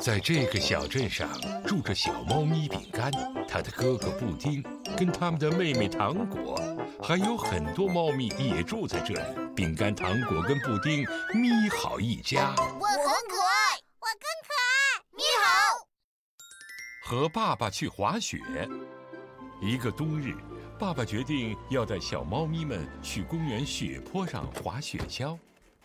在这个小镇上住着小猫咪饼干，它的哥哥布丁，跟他们的妹妹糖果，还有很多猫咪也住在这里。饼干、糖果跟布丁，咪好一家。我很可爱，我更可爱，咪好。和爸爸去滑雪。一个冬日，爸爸决定要带小猫咪们去公园雪坡上滑雪橇。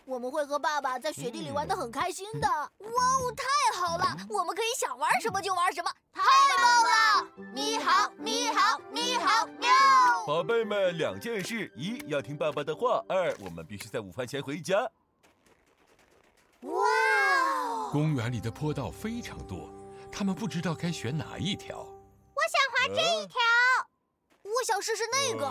我们会和爸爸在雪地里玩的很开心的。哇哦，太好了！我们可以想玩什么就玩什么，太棒了！咪好，咪好，咪好，喵！宝贝们，两件事：一要听爸爸的话；二我们必须在午饭前回家。哇哦！公园里的坡道非常多，他们不知道该选哪一条。我想滑这一条。我想试试那个。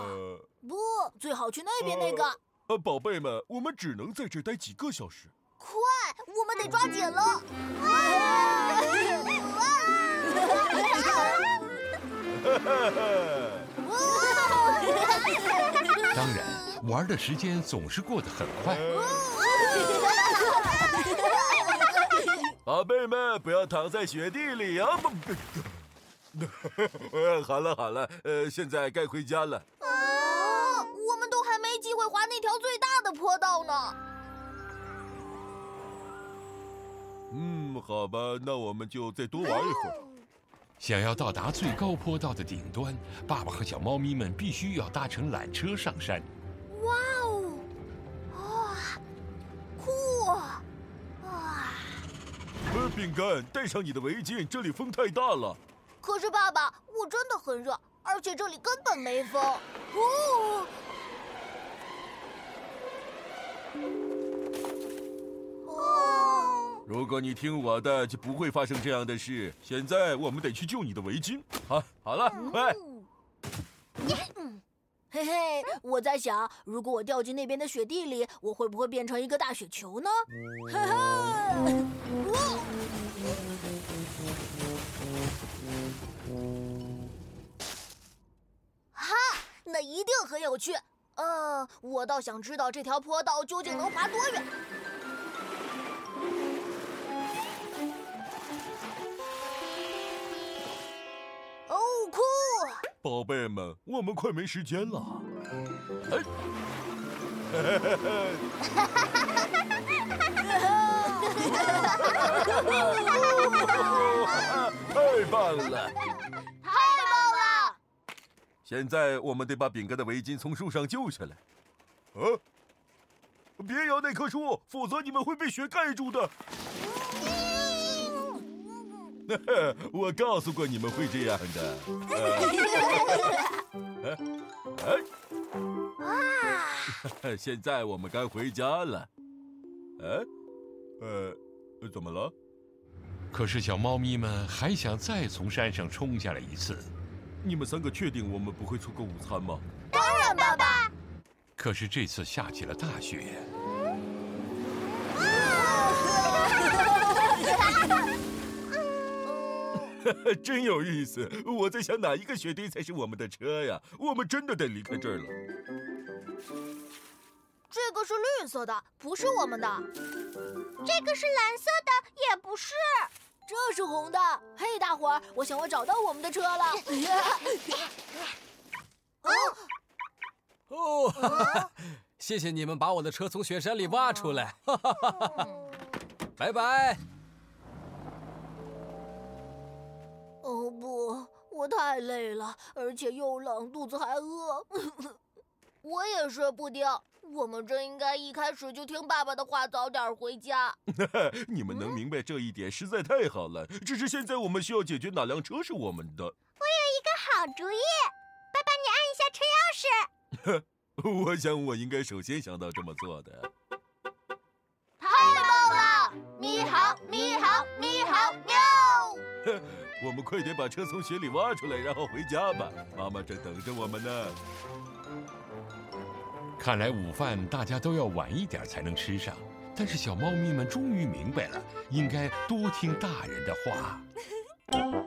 不，最好去那边那个。呃，宝贝们，我们只能在这待几个小时。快，我们得抓紧了！当然，玩的时间总是过得很快。宝贝们，不要躺在雪地里啊！好了好了，呃，现在该回家了。滑那条最大的坡道呢。嗯，好吧，那我们就再多玩一会儿。想要到达最高坡道的顶端，爸爸和小猫咪们必须要搭乘缆车上山。哇哦，哇，酷啊！呃，饼干，带上你的围巾，这里风太大了。可是爸爸，我真的很热，而且这里根本没风。哦。如果你听我的，就不会发生这样的事。现在我们得去救你的围巾。好，好了，快！嘿嘿，我在想，如果我掉进那边的雪地里，我会不会变成一个大雪球呢？哈哈！哈，那一定很有趣。呃，我倒想知道这条坡道究竟能滑多远。哦，酷宝贝们，我们快没时间了。哎，哈哈哈太棒了！太棒了！现在我们得把饼干的围巾从树上救下来。啊！别摇那棵树，否则你们会被雪盖住的。我告诉过你们会这样的。啊！现在我们该回家了。哎，呃，怎么了？可是小猫咪们还想再从山上冲下来一次。你们三个确定我们不会错过午餐吗？当然，爸爸。可是这次下起了大雪。真有意思！我在想哪一个雪堆才是我们的车呀？我们真的得离开这儿了。这个是绿色的，不是我们的。这个是蓝色的，也不是。这是红的。嘿，大伙儿，我想我找到我们的车了。谢谢你们把我的车从雪山里挖出来。拜拜。哦不，我太累了，而且又冷，肚子还饿。我也是，布丁。我们真应该一开始就听爸爸的话，早点回家。你们能明白这一点实在太好了。只是现在我们需要解决哪辆车是我们的。我有一个好主意，爸爸，你按一下车钥匙。我想我应该首先想到这么做的。太棒了！咪好，咪好，咪好，喵。我们快点把车从雪里挖出来，然后回家吧。妈妈正等着我们呢。看来午饭大家都要晚一点才能吃上，但是小猫咪们终于明白了，应该多听大人的话。